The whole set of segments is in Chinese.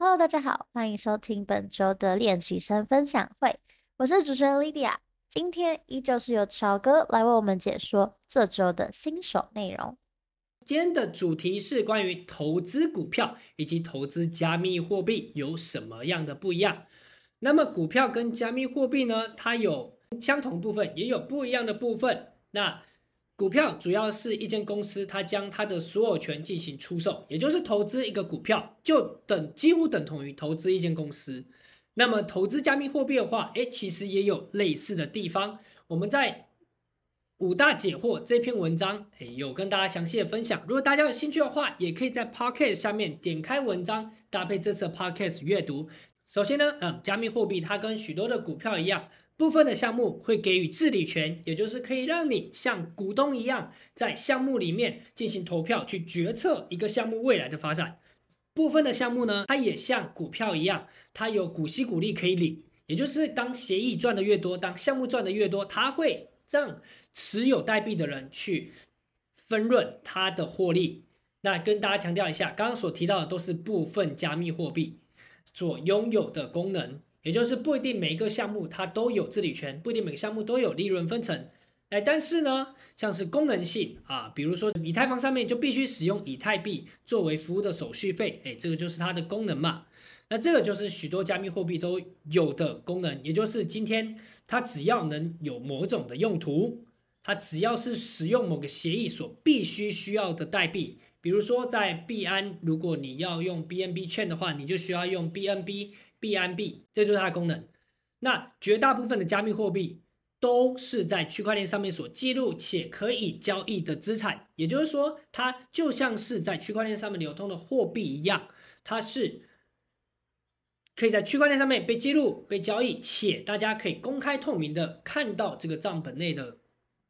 Hello，大家好，欢迎收听本周的练习生分享会，我是主持人 Lydia。今天依旧是由乔哥来为我们解说这周的新手内容。今天的主题是关于投资股票以及投资加密货币有什么样的不一样。那么股票跟加密货币呢，它有相同部分，也有不一样的部分。那股票主要是一间公司，它将它的所有权进行出售，也就是投资一个股票，就等几乎等同于投资一间公司。那么投资加密货币的话，诶，其实也有类似的地方。我们在五大解惑这篇文章，诶，有跟大家详细的分享。如果大家有兴趣的话，也可以在 Podcast 下面点开文章，搭配这次 Podcast 阅读。首先呢，嗯，加密货币它跟许多的股票一样。部分的项目会给予治理权，也就是可以让你像股东一样，在项目里面进行投票，去决策一个项目未来的发展。部分的项目呢，它也像股票一样，它有股息股利可以领，也就是当协议赚的越多，当项目赚的越多，它会让持有代币的人去分润它的获利。那跟大家强调一下，刚刚所提到的都是部分加密货币所拥有的功能。也就是不一定每一个项目它都有治理权，不一定每个项目都有利润分成，哎，但是呢，像是功能性啊，比如说以太坊上面就必须使用以太币作为服务的手续费，哎，这个就是它的功能嘛。那这个就是许多加密货币都有的功能，也就是今天它只要能有某种的用途，它只要是使用某个协议所必须需要的代币，比如说在币安，如果你要用 BNB 券的话，你就需要用 BNB。币安币，这就是它的功能。那绝大部分的加密货币都是在区块链上面所记录且可以交易的资产，也就是说，它就像是在区块链上面流通的货币一样，它是可以在区块链上面被记录、被交易，且大家可以公开透明的看到这个账本内的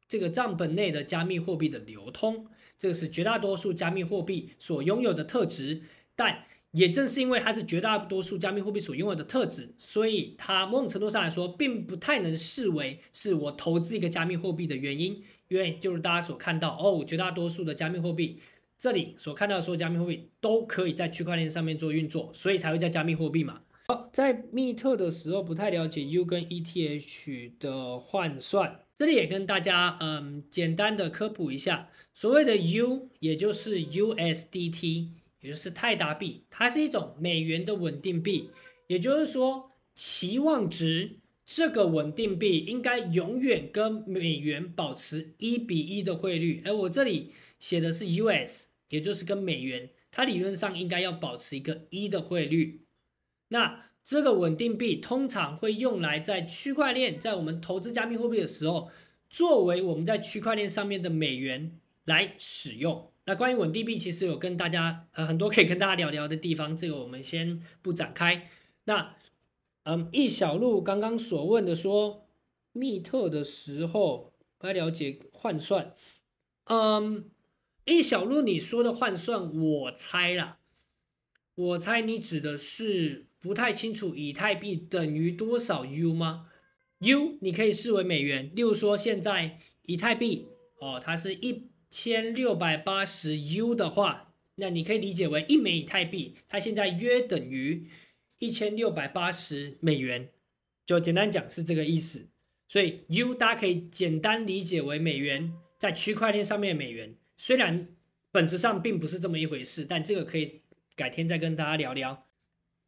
这个账本内的加密货币的流通。这个是绝大多数加密货币所拥有的特质，但。也正是因为它是绝大多数加密货币所拥有的特质，所以它某种程度上来说，并不太能视为是我投资一个加密货币的原因。因为就是大家所看到哦，绝大多数的加密货币，这里所看到的所有加密货币都可以在区块链上面做运作，所以才会叫加密货币嘛。好，在密特的时候不太了解 U 跟 ETH 的换算，这里也跟大家嗯简单的科普一下，所谓的 U 也就是 USDT。也就是泰达币，它是一种美元的稳定币，也就是说，期望值这个稳定币应该永远跟美元保持一比一的汇率。而我这里写的是 US，也就是跟美元，它理论上应该要保持一个一的汇率。那这个稳定币通常会用来在区块链，在我们投资加密货币的时候，作为我们在区块链上面的美元来使用。那关于稳定币，其实有跟大家呃很多可以跟大家聊聊的地方，这个我们先不展开。那嗯，易小路刚刚所问的说，密特的时候来了解换算，嗯，易小路你说的换算，我猜啦，我猜你指的是不太清楚以太币等于多少 U 吗？U 你可以视为美元，例如说现在以太币哦，它是一。千六百八十 U 的话，那你可以理解为一枚以太币，它现在约等于一千六百八十美元，就简单讲是这个意思。所以 U 大家可以简单理解为美元，在区块链上面的美元，虽然本质上并不是这么一回事，但这个可以改天再跟大家聊聊。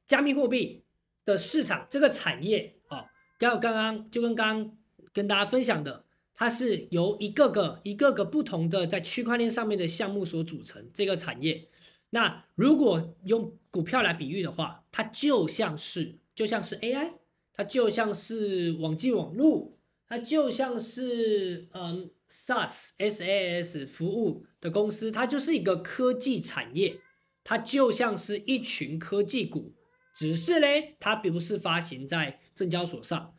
加密货币的市场这个产业啊，刚刚刚就跟刚刚跟大家分享的。它是由一个个、一个个不同的在区块链上面的项目所组成这个产业。那如果用股票来比喻的话，它就像是就像是 AI，它就像是网际网路，它就像是嗯 SaaS SaaS 服务的公司，它就是一个科技产业，它就像是一群科技股，只是嘞，它并不是发行在证交所上。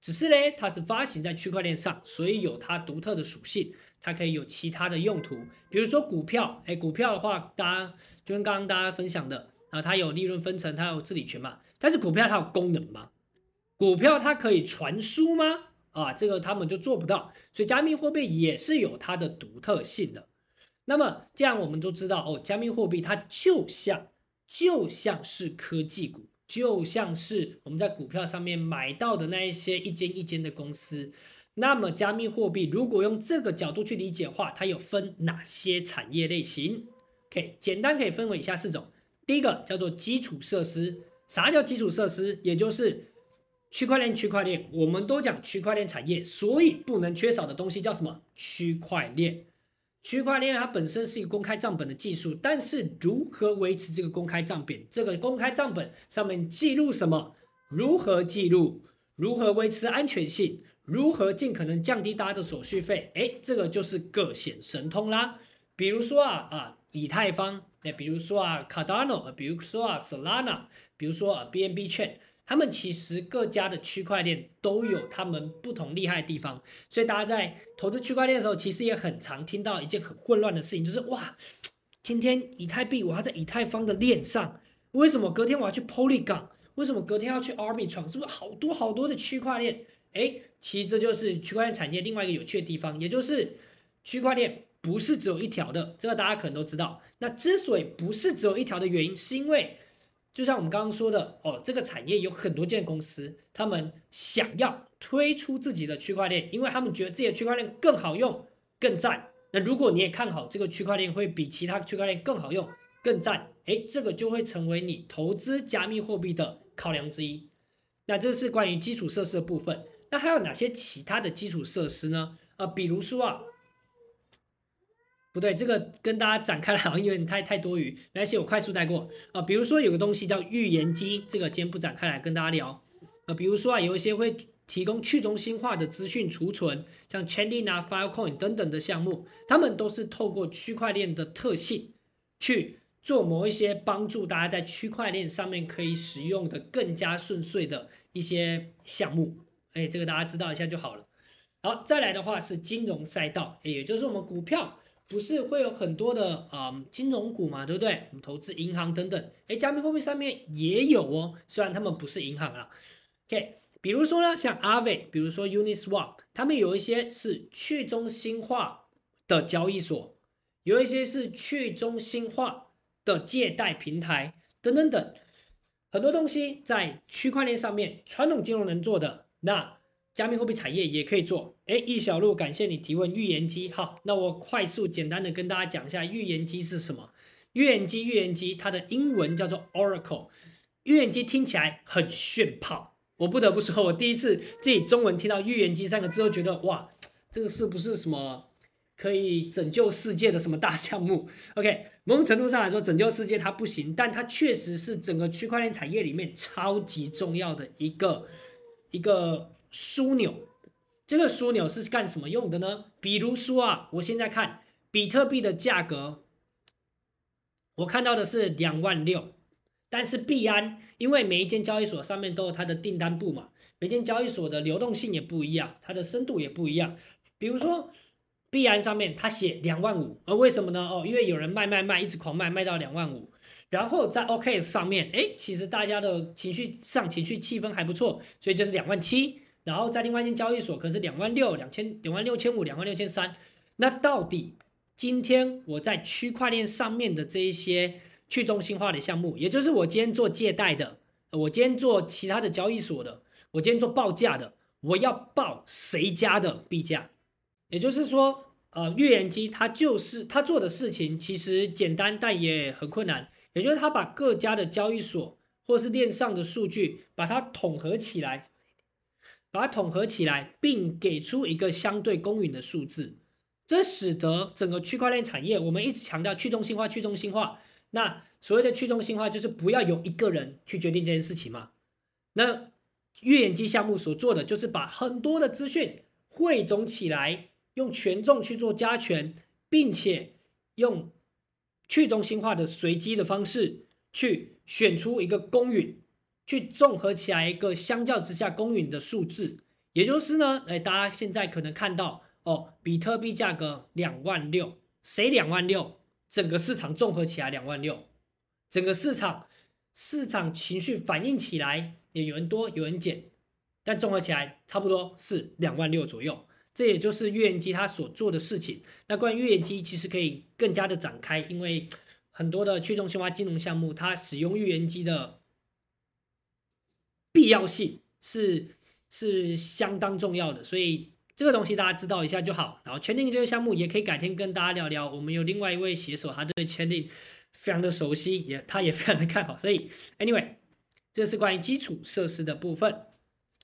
只是嘞，它是发行在区块链上，所以有它独特的属性，它可以有其他的用途，比如说股票，哎，股票的话，大家就跟刚刚大家分享的啊，它有利润分成，它有治理权嘛，但是股票它有功能吗？股票它可以传输吗？啊，这个他们就做不到，所以加密货币也是有它的独特性的。那么这样我们都知道哦，加密货币它就像就像是科技股，就像是我们在股票上面买到的那一些一间一间的公司。那么，加密货币如果用这个角度去理解的话，它有分哪些产业类型？OK，简单可以分为以下四种。第一个叫做基础设施。啥叫基础设施？也就是区块链，区块链，我们都讲区块链产业，所以不能缺少的东西叫什么？区块链。区块链它本身是一个公开账本的技术，但是如何维持这个公开账本？这个公开账本上面记录什么？如何记录？如何维持安全性？如何尽可能降低大家的手续费？哎，这个就是各显神通啦。比如说啊啊，以太坊，哎，比如说啊，Cardano，比如说啊，Solana，比如说啊，BNB Chain。他们其实各家的区块链都有他们不同厉害的地方，所以大家在投资区块链的时候，其实也很常听到一件很混乱的事情，就是哇，今天以太币我要在以太坊的链上，为什么隔天我要去 Polygon？为什么隔天要去 Arbitrum？是不是好多好多的区块链？哎，其实这就是区块链产业另外一个有趣的地方，也就是区块链不是只有一条的，这个大家可能都知道。那之所以不是只有一条的原因，是因为。就像我们刚刚说的哦，这个产业有很多间公司，他们想要推出自己的区块链，因为他们觉得自己的区块链更好用、更赞。那如果你也看好这个区块链会比其他区块链更好用、更赞，哎，这个就会成为你投资加密货币的考量之一。那这是关于基础设施的部分。那还有哪些其他的基础设施呢？啊，比如说啊。不对，这个跟大家展开来好像有点太太多余，没关系，我快速带过啊。比如说有个东西叫预言机，这个今天不展开来跟大家聊啊。比如说啊，有一些会提供去中心化的资讯储存，像 Chainlink、Filecoin 等等的项目，他们都是透过区块链的特性去做某一些帮助大家在区块链上面可以使用的更加顺遂的一些项目。哎，这个大家知道一下就好了。好，再来的话是金融赛道，哎也就是我们股票。不是会有很多的啊、嗯、金融股嘛，对不对？我们投资银行等等，哎，加密货币上面也有哦，虽然他们不是银行啊。OK，比如说呢，像 Aave，比如说 Uniswap，他们有一些是去中心化的交易所，有一些是去中心化的借贷平台等等等，很多东西在区块链上面，传统金融能做的那。加密货币产业也可以做，哎，易小路，感谢你提问预言机。好，那我快速简单的跟大家讲一下预言机是什么。预言机，预言机，它的英文叫做 Oracle。预言机听起来很炫炮，我不得不说，我第一次自己中文听到预言机三个字，都觉得哇，这个是不是什么可以拯救世界的什么大项目？OK，某种程度上来说，拯救世界它不行，但它确实是整个区块链产业里面超级重要的一个一个。枢纽，这个枢纽是干什么用的呢？比如说啊，我现在看比特币的价格，我看到的是两万六，但是币安，因为每一间交易所上面都有它的订单簿嘛，每间交易所的流动性也不一样，它的深度也不一样。比如说币安上面它写两万五，而为什么呢？哦，因为有人卖卖卖，一直狂卖，卖到两万五。然后在 OK 上面，哎，其实大家的情绪上情绪气氛还不错，所以就是两万七。然后在另外一间交易所，可能是两万六、两千、两万六千五、两万六千三。那到底今天我在区块链上面的这一些去中心化的项目，也就是我今天做借贷的，我今天做其他的交易所的，我今天做报价的，我要报谁家的币价？也就是说，呃，预言机它就是它做的事情其实简单，但也很困难。也就是它把各家的交易所或是链上的数据，把它统合起来。把它统合起来，并给出一个相对公允的数字，这使得整个区块链产业，我们一直强调去中心化，去中心化。那所谓的去中心化，就是不要有一个人去决定这件事情嘛。那预言机项目所做的，就是把很多的资讯汇总起来，用权重去做加权，并且用去中心化的随机的方式去选出一个公允。去综合起来一个相较之下公允的数字，也就是呢，哎，大家现在可能看到哦，比特币价格两万六，谁两万六？整个市场综合起来两万六，整个市场市场情绪反应起来也有人多有人减，但综合起来差不多是两万六左右。这也就是预言机它所做的事情。那关于预言机，其实可以更加的展开，因为。很多的去中心化金融项目，它使用预言机的必要性是是相当重要的，所以这个东西大家知道一下就好。然后签订这个项目也可以改天跟大家聊聊。我们有另外一位写手，他对签订非常的熟悉，也他也非常的看好。所以 Anyway，这是关于基础设施的部分。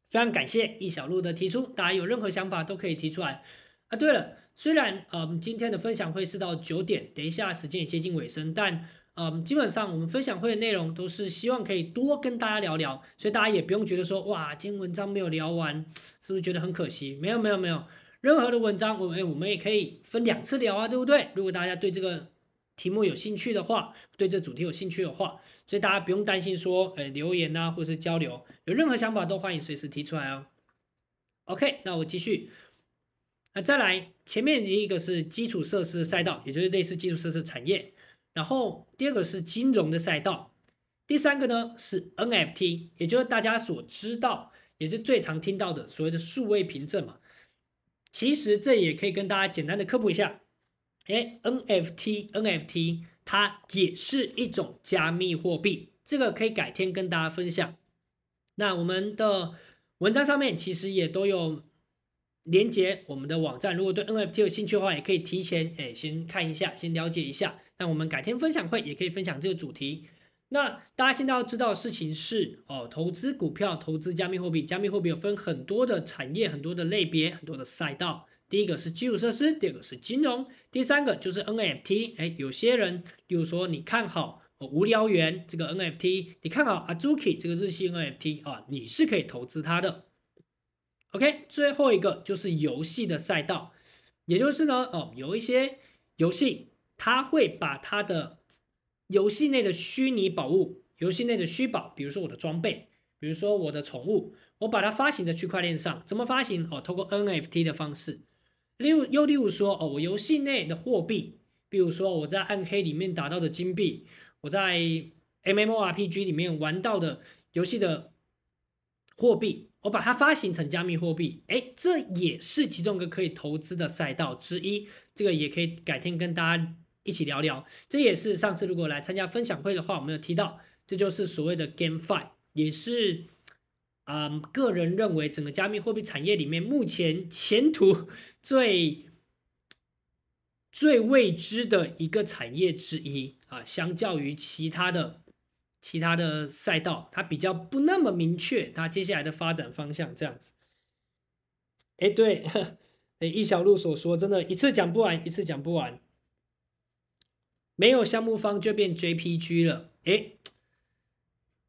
非常感谢易小路的提出，大家有任何想法都可以提出来。啊，对了，虽然嗯今天的分享会是到九点，等一下时间也接近尾声，但嗯基本上我们分享会的内容都是希望可以多跟大家聊聊，所以大家也不用觉得说哇今天文章没有聊完，是不是觉得很可惜？没有没有没有，任何的文章我们我们也可以分两次聊啊，对不对？如果大家对这个题目有兴趣的话，对这主题有兴趣的话，所以大家不用担心说，呃，留言啊，或者是交流，有任何想法都欢迎随时提出来哦。OK，那我继续。那再来，前面一个是基础设施赛道，也就是类似基础设施产业，然后第二个是金融的赛道，第三个呢是 NFT，也就是大家所知道，也是最常听到的所谓的数位凭证嘛。其实这也可以跟大家简单的科普一下。哎，NFT，NFT，它也是一种加密货币，这个可以改天跟大家分享。那我们的文章上面其实也都有连接我们的网站，如果对 NFT 有兴趣的话，也可以提前哎先看一下，先了解一下。那我们改天分享会也可以分享这个主题。那大家现在要知道的事情是哦，投资股票、投资加密货币，加密货币有分很多的产业、很多的类别、很多的赛道。第一个是基础设施，第二个是金融，第三个就是 NFT。哎，有些人，比如说你看好哦无聊猿这个 NFT，你看好 Azuki 这个日系 NFT 啊，你是可以投资它的。OK，最后一个就是游戏的赛道，也就是呢，哦，有一些游戏它会把它的游戏内的虚拟宝物、游戏内的虚宝，比如说我的装备，比如说我的宠物，我把它发行在区块链上，怎么发行？哦，通过 NFT 的方式。例如，又例如说，哦，我游戏内的货币，比如说我在暗黑里面打到的金币，我在 MMORPG 里面玩到的游戏的货币，我把它发行成加密货币，哎，这也是其中一个可以投资的赛道之一。这个也可以改天跟大家一起聊聊。这也是上次如果来参加分享会的话，我们有提到，这就是所谓的 GameFi，也是。啊、个人认为整个加密货币产业里面，目前前途 最最未知的一个产业之一啊，相较于其他的其他的赛道，它比较不那么明确，它接下来的发展方向这样子。哎，对，哎，易小路所说，真的，一次讲不完，一次讲不完，没有项目方就变 JPG 了，哎。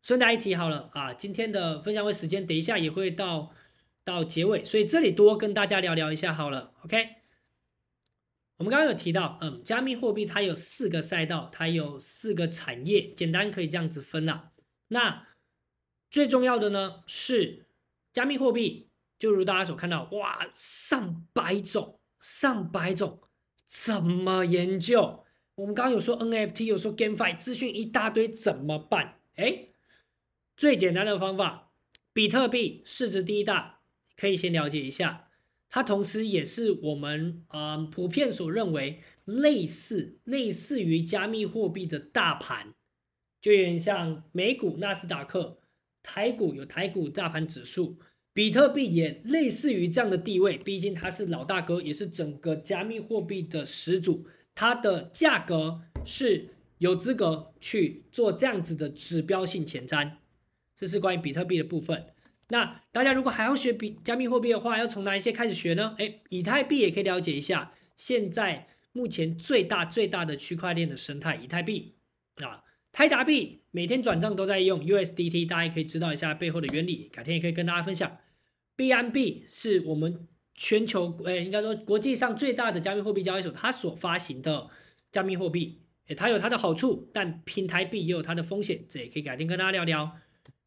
顺带一提好了啊，今天的分享会时间等一下也会到到结尾，所以这里多跟大家聊聊一下好了。OK，我们刚刚有提到，嗯，加密货币它有四个赛道，它有四个产业，简单可以这样子分了。那最重要的呢是加密货币，就如大家所看到，哇，上百种，上百种，怎么研究？我们刚刚有说 NFT，有说 GameFi，资讯一大堆，怎么办？哎。最简单的方法，比特币市值第一大，可以先了解一下。它同时也是我们嗯、普遍所认为类似类似于加密货币的大盘，就有点像美股纳斯达克，台股有台股大盘指数，比特币也类似于这样的地位。毕竟它是老大哥，也是整个加密货币的始祖，它的价格是有资格去做这样子的指标性前瞻。这是关于比特币的部分。那大家如果还要学比加密货币的话，要从哪一些开始学呢？哎，以太币也可以了解一下。现在目前最大最大的区块链的生态，以太币啊，泰达币每天转账都在用 USDT，大家也可以知道一下背后的原理。改天也可以跟大家分享。BNB 是我们全球哎，应该说国际上最大的加密货币交易所，它所发行的加密货币，哎，它有它的好处，但平台币也有它的风险，这也可以改天跟大家聊聊。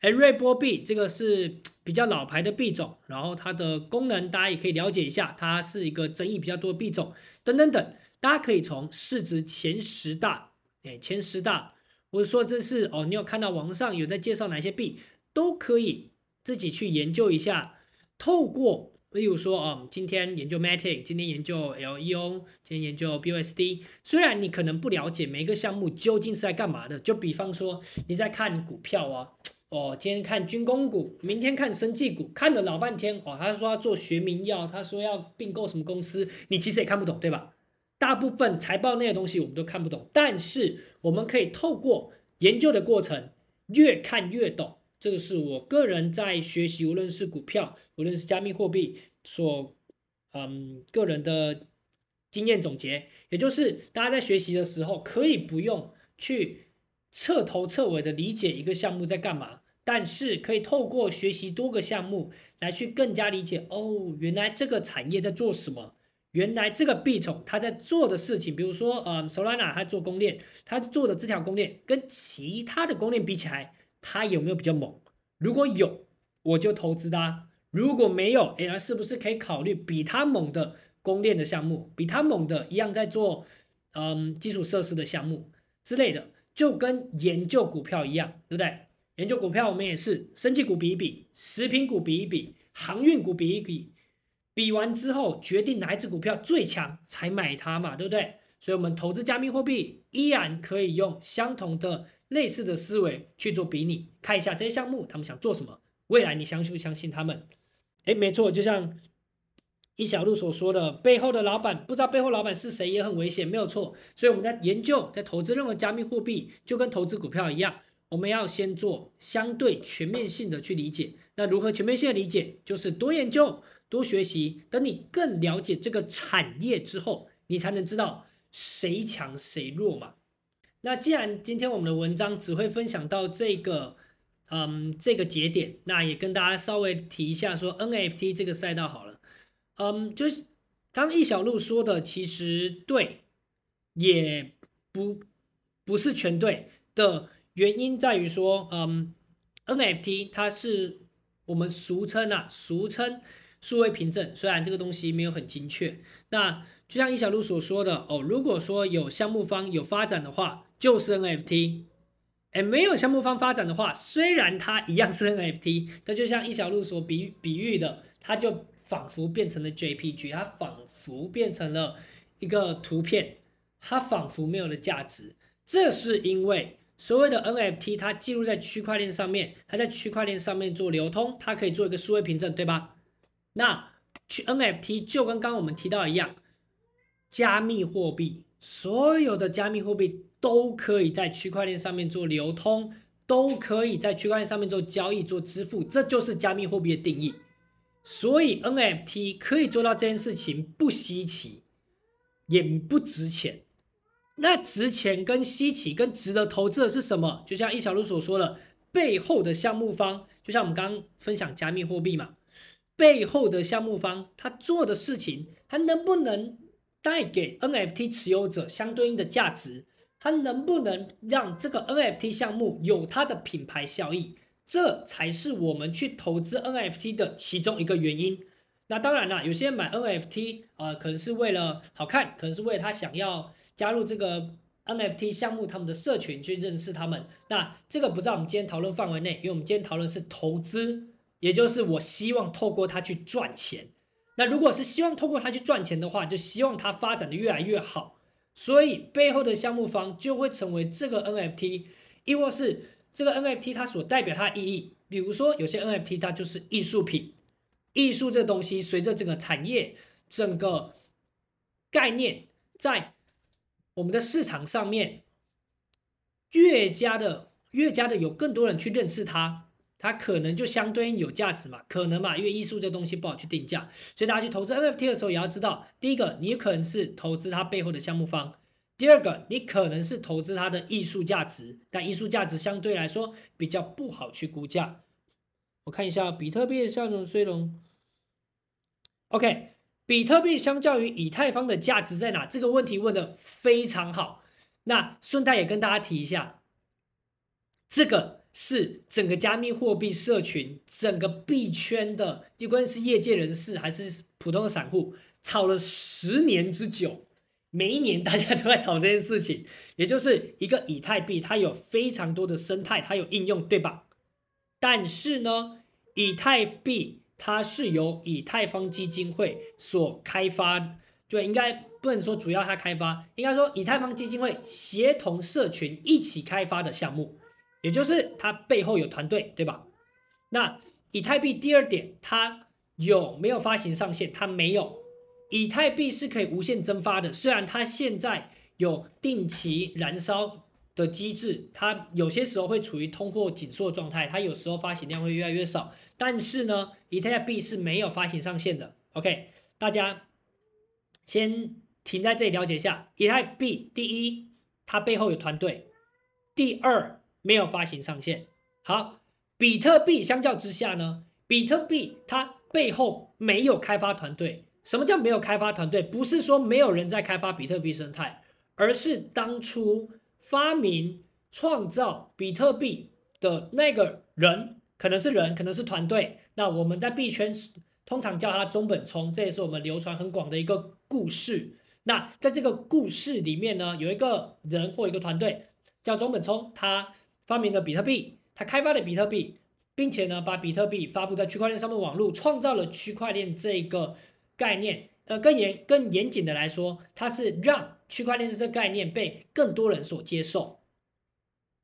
哎，瑞波币这个是比较老牌的币种，然后它的功能大家也可以了解一下，它是一个争议比较多的币种，等等等，大家可以从市值前十大，哎，前十大，或者说这是哦，你有看到网上有在介绍哪些币，都可以自己去研究一下，透过例如说，哦，今天研究 Matic，今天研究 LEO，今天研究 BUSD。虽然你可能不了解每一个项目究竟是在干嘛的，就比方说你在看股票啊，哦，今天看军工股，明天看生技股，看了老半天，哦，他说要做学名药，他说要并购什么公司，你其实也看不懂，对吧？大部分财报那些东西我们都看不懂，但是我们可以透过研究的过程，越看越懂。这个是我个人在学习，无论是股票，无论是加密货币，所嗯个人的经验总结，也就是大家在学习的时候，可以不用去彻头彻尾的理解一个项目在干嘛，但是可以透过学习多个项目来去更加理解，哦，原来这个产业在做什么，原来这个币种它在做的事情，比如说呃，Solana 它做公链，它做的这条公链跟其他的公链比起来。它有没有比较猛？如果有，我就投资它；如果没有，哎，是不是可以考虑比它猛的公链的项目，比它猛的一样在做嗯基础设施的项目之类的，就跟研究股票一样，对不对？研究股票我们也是，生技股比一比，食品股比一比，航运股比一比，比完之后决定哪一只股票最强才买它嘛，对不对？所以，我们投资加密货币依然可以用相同的。类似的思维去做比拟，看一下这些项目他们想做什么，未来你相信不相信他们？诶，没错，就像一小路所说的，背后的老板不知道背后老板是谁也很危险，没有错。所以我们在研究，在投资任何加密货币，就跟投资股票一样，我们要先做相对全面性的去理解。那如何全面性的理解？就是多研究、多学习。等你更了解这个产业之后，你才能知道谁强谁弱嘛。那既然今天我们的文章只会分享到这个，嗯，这个节点，那也跟大家稍微提一下说 NFT 这个赛道好了，嗯，就是刚易小璐说的，其实对，也不不是全对的原因在于说，嗯，NFT 它是我们俗称啊，俗称数位凭证，虽然这个东西没有很精确，那就像一小路所说的哦，如果说有项目方有发展的话。就是 NFT，哎，没有项目方发展的话，虽然它一样是 NFT，但就像一小路所比比喻的，它就仿佛变成了 JPG，它仿佛变成了一个图片，它仿佛没有了价值。这是因为所谓的 NFT，它记录在区块链上面，它在区块链上面做流通，它可以做一个数位凭证，对吧？那去 NFT 就跟刚刚我们提到一样，加密货币，所有的加密货币。都可以在区块链上面做流通，都可以在区块链上面做交易、做支付，这就是加密货币的定义。所以 NFT 可以做到这件事情不稀奇，也不值钱。那值钱跟稀奇跟值得投资的是什么？就像易小路所说的，背后的项目方，就像我们刚刚分享加密货币嘛，背后的项目方他做的事情，他能不能带给 NFT 持有者相对应的价值？它能不能让这个 NFT 项目有它的品牌效益？这才是我们去投资 NFT 的其中一个原因。那当然了，有些人买 NFT 啊、可能是为了好看，可能是为了他想要加入这个 NFT 项目他们的社群去认识他们。那这个不在我们今天讨论范围内，因为我们今天讨论是投资，也就是我希望透过它去赚钱。那如果是希望透过它去赚钱的话，就希望它发展的越来越好。所以背后的项目方就会成为这个 NFT，亦或是这个 NFT 它所代表它的意义。比如说，有些 NFT 它就是艺术品，艺术这东西随着整个产业、整个概念在我们的市场上面越加的、越加的有更多人去认识它。它可能就相对应有价值嘛，可能嘛，因为艺术这东西不好去定价，所以大家去投资 NFT 的时候也要知道，第一个，你可能是投资它背后的项目方；第二个，你可能是投资它的艺术价值，但艺术价值相对来说比较不好去估价。我看一下比特币的效能虽龙，OK，比特币相较于以太坊的价值在哪？这个问题问得非常好。那顺带也跟大家提一下，这个。是整个加密货币社群、整个币圈的，不管是业界人士还是普通的散户，炒了十年之久。每一年大家都在炒这件事情，也就是一个以太币，它有非常多的生态，它有应用，对吧？但是呢，以太币它是由以太坊基金会所开发的，对，应该不能说主要它开发，应该说以太坊基金会协同社群一起开发的项目，也就是它背后有团队，对吧？那以太币第二点，它有没有发行上限？它没有。以太币是可以无限增发的，虽然它现在有定期燃烧的机制，它有些时候会处于通货紧缩状态，它有时候发行量会越来越少。但是呢，以太币是没有发行上限的。OK，大家先停在这里了解一下，以太币第一，它背后有团队；第二，没有发行上限。好，比特币相较之下呢，比特币它背后没有开发团队。什么叫没有开发团队？不是说没有人在开发比特币生态，而是当初发明创造比特币的那个人，可能是人，可能是团队。那我们在币圈通常叫他中本聪，这也是我们流传很广的一个故事。那在这个故事里面呢，有一个人或一个团队叫中本聪，他发明了比特币，他开发了比特币，并且呢，把比特币发布在区块链上面网络，创造了区块链这个。概念，呃，更严、更严谨的来说，它是让区块链这个概念被更多人所接受，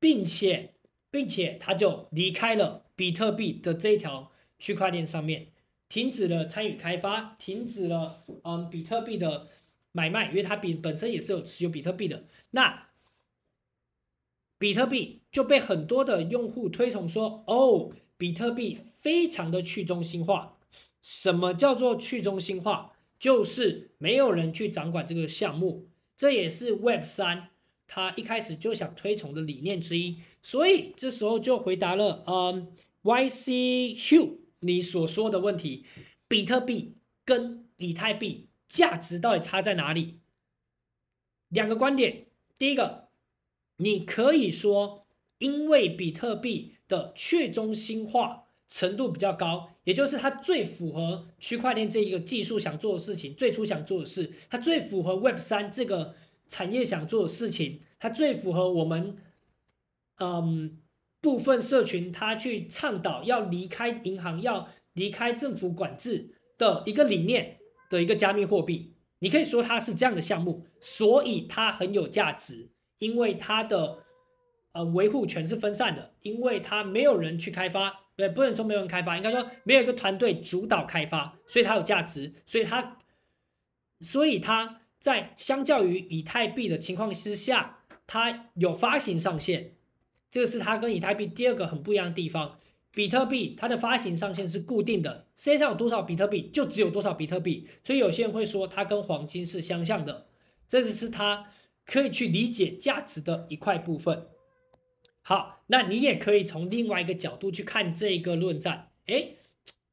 并且，并且他就离开了比特币的这一条区块链上面，停止了参与开发，停止了嗯比特币的买卖，因为它比本身也是有持有比特币的。那比特币就被很多的用户推崇说，哦，比特币非常的去中心化。什么叫做去中心化？就是没有人去掌管这个项目，这也是 Web 三他一开始就想推崇的理念之一。所以这时候就回答了，嗯，YC Hugh 你所说的问题：比特币跟以太币价值到底差在哪里？两个观点，第一个，你可以说，因为比特币的去中心化。程度比较高，也就是它最符合区块链这一个技术想做的事情，最初想做的事，它最符合 Web 三这个产业想做的事情，它最符合我们嗯部分社群它去倡导要离开银行、要离开政府管制的一个理念的一个加密货币。你可以说它是这样的项目，所以它很有价值，因为它的呃维护权是分散的，因为它没有人去开发。对，不能说没有人开发，应该说没有一个团队主导开发，所以它有价值，所以它，所以它在相较于以太币的情况之下，它有发行上限，这个是它跟以太币第二个很不一样的地方。比特币它的发行上限是固定的，世界上有多少比特币就只有多少比特币，所以有些人会说它跟黄金是相像的，这个是它可以去理解价值的一块部分。好，那你也可以从另外一个角度去看这个论战。诶，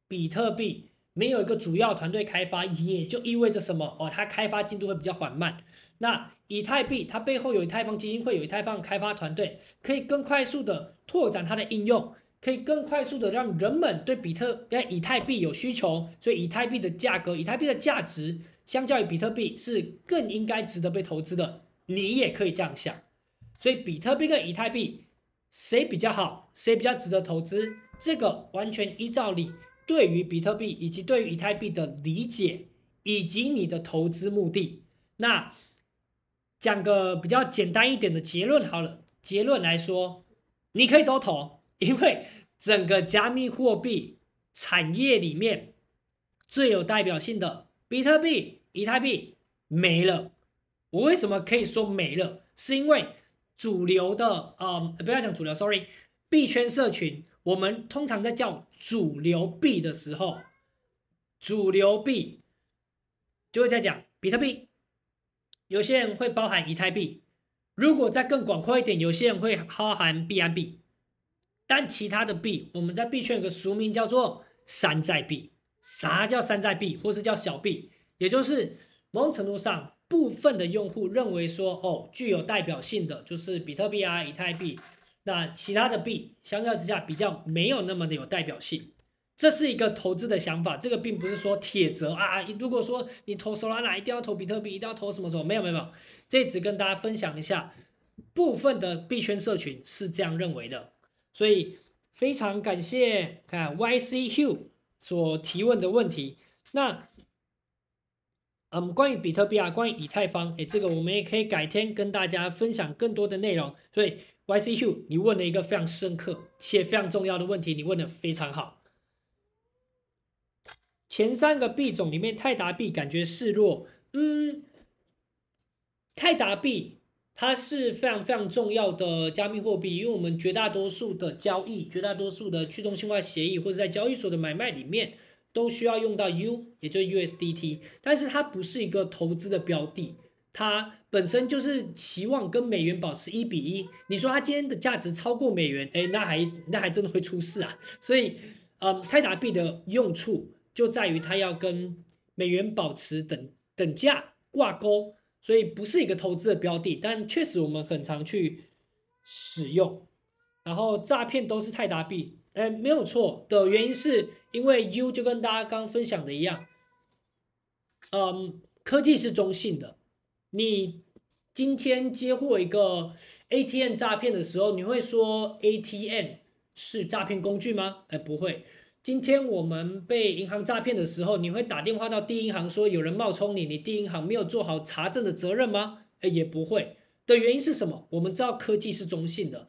比特币没有一个主要团队开发，也就意味着什么？哦，它开发进度会比较缓慢。那以太币它背后有以太坊基金会，有以太坊开发团队，可以更快速的拓展它的应用，可以更快速的让人们对比特币、以太币有需求，所以以太币的价格、以太币的价值，相较于比特币是更应该值得被投资的。你也可以这样想。所以比特币跟以太币。谁比较好？谁比较值得投资？这个完全依照你对于比特币以及对于以太币的理解，以及你的投资目的。那讲个比较简单一点的结论好了。结论来说，你可以都投，因为整个加密货币产业里面最有代表性的比特币、以太币没了。我为什么可以说没了？是因为。主流的，嗯，不要讲主流，sorry，币圈社群，我们通常在叫主流币的时候，主流币就会在讲比特币，有些人会包含以太币，如果再更广阔一点，有些人会包含币安币，但其他的币，我们在币圈有个俗名叫做山寨币。啥叫山寨币，或是叫小币？也就是某种程度上。部分的用户认为说，哦，具有代表性的就是比特币啊、以太币，那其他的币相较之下比较没有那么的有代表性。这是一个投资的想法，这个并不是说铁则啊。如果说你投 Solana 一定要投比特币，一定要投什么什么，没有没有没有，这只跟大家分享一下，部分的币圈社群是这样认为的。所以非常感谢看 YC Hugh 所提问的问题。那，嗯，关于比特币啊，关于以太坊，诶，这个我们也可以改天跟大家分享更多的内容。所以 YCU 你问了一个非常深刻且非常重要的问题，你问的非常好。前三个币种里面，泰达币感觉示弱。嗯，泰达币它是非常非常重要的加密货币，因为我们绝大多数的交易、绝大多数的去中心化协议或者在交易所的买卖里面。都需要用到 U，也就是 USDT，但是它不是一个投资的标的，它本身就是期望跟美元保持一比一。你说它今天的价值超过美元，哎，那还那还真的会出事啊。所以，嗯，泰达币的用处就在于它要跟美元保持等等价挂钩，所以不是一个投资的标的，但确实我们很常去使用。然后诈骗都是泰达币。哎，没有错的原因是因为 U 就跟大家刚分享的一样，嗯，科技是中性的。你今天接获一个 ATM 诈骗的时候，你会说 ATM 是诈骗工具吗？哎，不会。今天我们被银行诈骗的时候，你会打电话到第一银行说有人冒充你，你第一银行没有做好查证的责任吗？哎，也不会。的原因是什么？我们知道科技是中性的。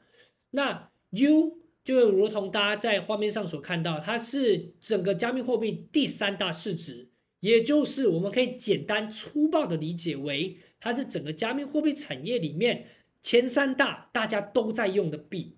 那 U。就如同大家在画面上所看到，它是整个加密货币第三大市值，也就是我们可以简单粗暴的理解为，它是整个加密货币产业里面前三大大家都在用的币。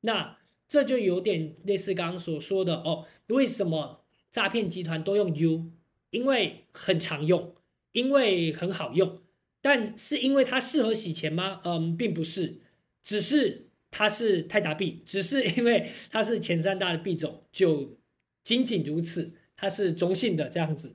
那这就有点类似刚刚所说的哦，为什么诈骗集团都用 U？因为很常用，因为很好用，但是因为它适合洗钱吗？嗯，并不是，只是。它是泰达币，只是因为它是前三大的币种，就仅仅如此。它是中性的这样子，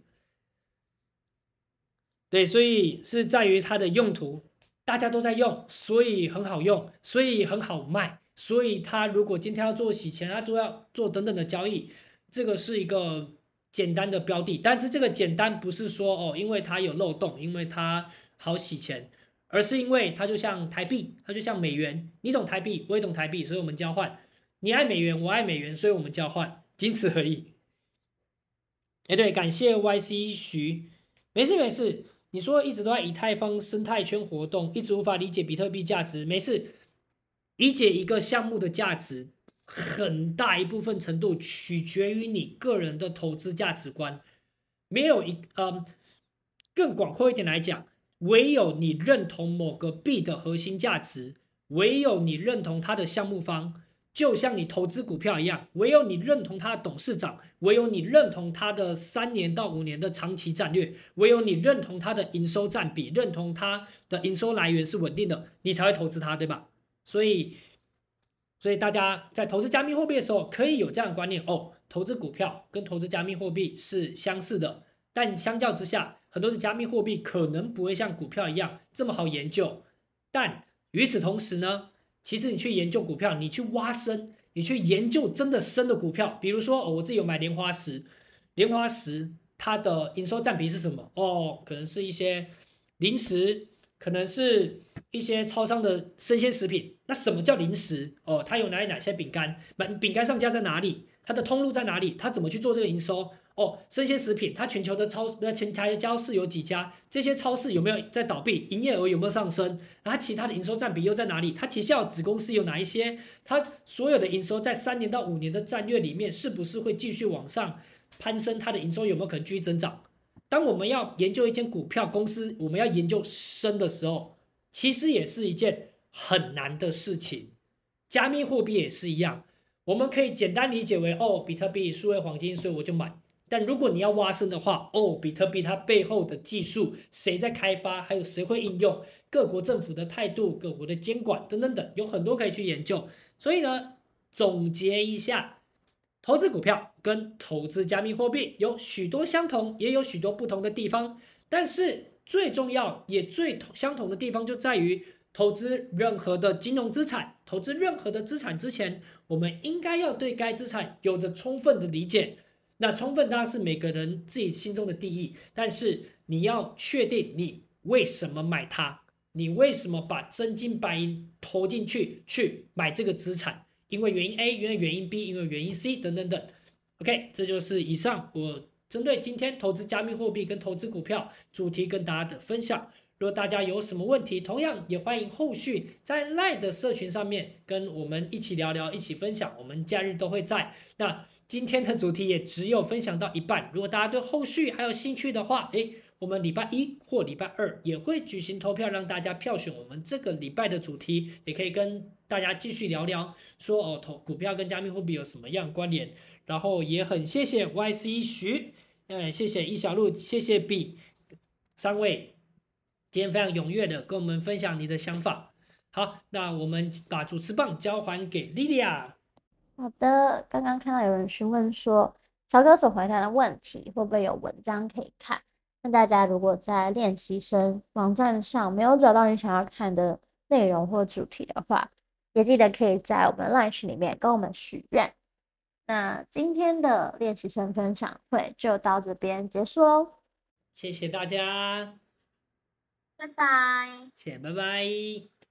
对，所以是在于它的用途，大家都在用，所以很好用，所以很好卖。所以它如果今天要做洗钱啊，都要做等等的交易，这个是一个简单的标的。但是这个简单不是说哦，因为它有漏洞，因为它好洗钱。而是因为它就像台币，它就像美元，你懂台币，我也懂台币，所以我们交换。你爱美元，我爱美元，所以我们交换，仅此而已。哎，对，感谢 YC 徐，没事没事。你说一直都在以太坊生态圈活动，一直无法理解比特币价值，没事。理解一个项目的价值，很大一部分程度取决于你个人的投资价值观。没有一，嗯，更广阔一点来讲。唯有你认同某个币的核心价值，唯有你认同它的项目方，就像你投资股票一样，唯有你认同它的董事长，唯有你认同它的三年到五年的长期战略，唯有你认同它的营收占比，认同它的营收来源是稳定的，你才会投资它，对吧？所以，所以大家在投资加密货币的时候，可以有这样的观念哦，投资股票跟投资加密货币是相似的，但相较之下。很多的加密货币可能不会像股票一样这么好研究，但与此同时呢，其实你去研究股票，你去挖深，你去研究真的深的股票，比如说，哦，我自己有买莲花石，莲花石它的营收占比是什么？哦，可能是一些零食，可能是一些超商的生鲜食品。那什么叫零食？哦，它有哪里哪些饼干？饼饼干上架在哪里？它的通路在哪里？它怎么去做这个营收？哦，生鲜食品，它全球的超呃全台的超市有几家？这些超市有没有在倒闭？营业额有没有上升？然后其他的营收占比又在哪里？它旗下子公司有哪一些？它所有的营收在三年到五年的战略里面，是不是会继续往上攀升？它的营收有没有可能继续增长？当我们要研究一间股票公司，我们要研究深的时候，其实也是一件很难的事情。加密货币也是一样，我们可以简单理解为哦，比特币、数位黄金，所以我就买。但如果你要挖深的话，哦，比特币它背后的技术谁在开发，还有谁会应用，各国政府的态度、各国的监管等等等，有很多可以去研究。所以呢，总结一下，投资股票跟投资加密货币有许多相同，也有许多不同的地方。但是最重要也最相同的地方就在于，投资任何的金融资产，投资任何的资产之前，我们应该要对该资产有着充分的理解。那充分当然是每个人自己心中的定义，但是你要确定你为什么买它，你为什么把真金白银投进去去买这个资产？因为原因 A，因为原因 B，因为原因 C 等等等。OK，这就是以上我针对今天投资加密货币跟投资股票主题跟大家的分享。如果大家有什么问题，同样也欢迎后续在 LINE 的社群上面跟我们一起聊聊，一起分享。我们假日都会在。那今天的主题也只有分享到一半。如果大家对后续还有兴趣的话，诶，我们礼拜一或礼拜二也会举行投票，让大家票选我们这个礼拜的主题，也可以跟大家继续聊聊，说哦，投股票跟加密货币有什么样关联。然后也很谢谢 YC 徐，嗯，谢谢易小璐，谢谢 B 三位。今天非常踊跃的跟我们分享你的想法。好，那我们把主持棒交还给 Lydia。好的，刚刚看到有人询问说，曹哥所回答的问题会不会有文章可以看？那大家如果在练习生网站上没有找到你想要看的内容或主题的话，也记得可以在我们 LINE 群里面跟我们许愿。那今天的练习生分享会就到这边结束哦。谢谢大家。拜拜，谢谢，拜拜。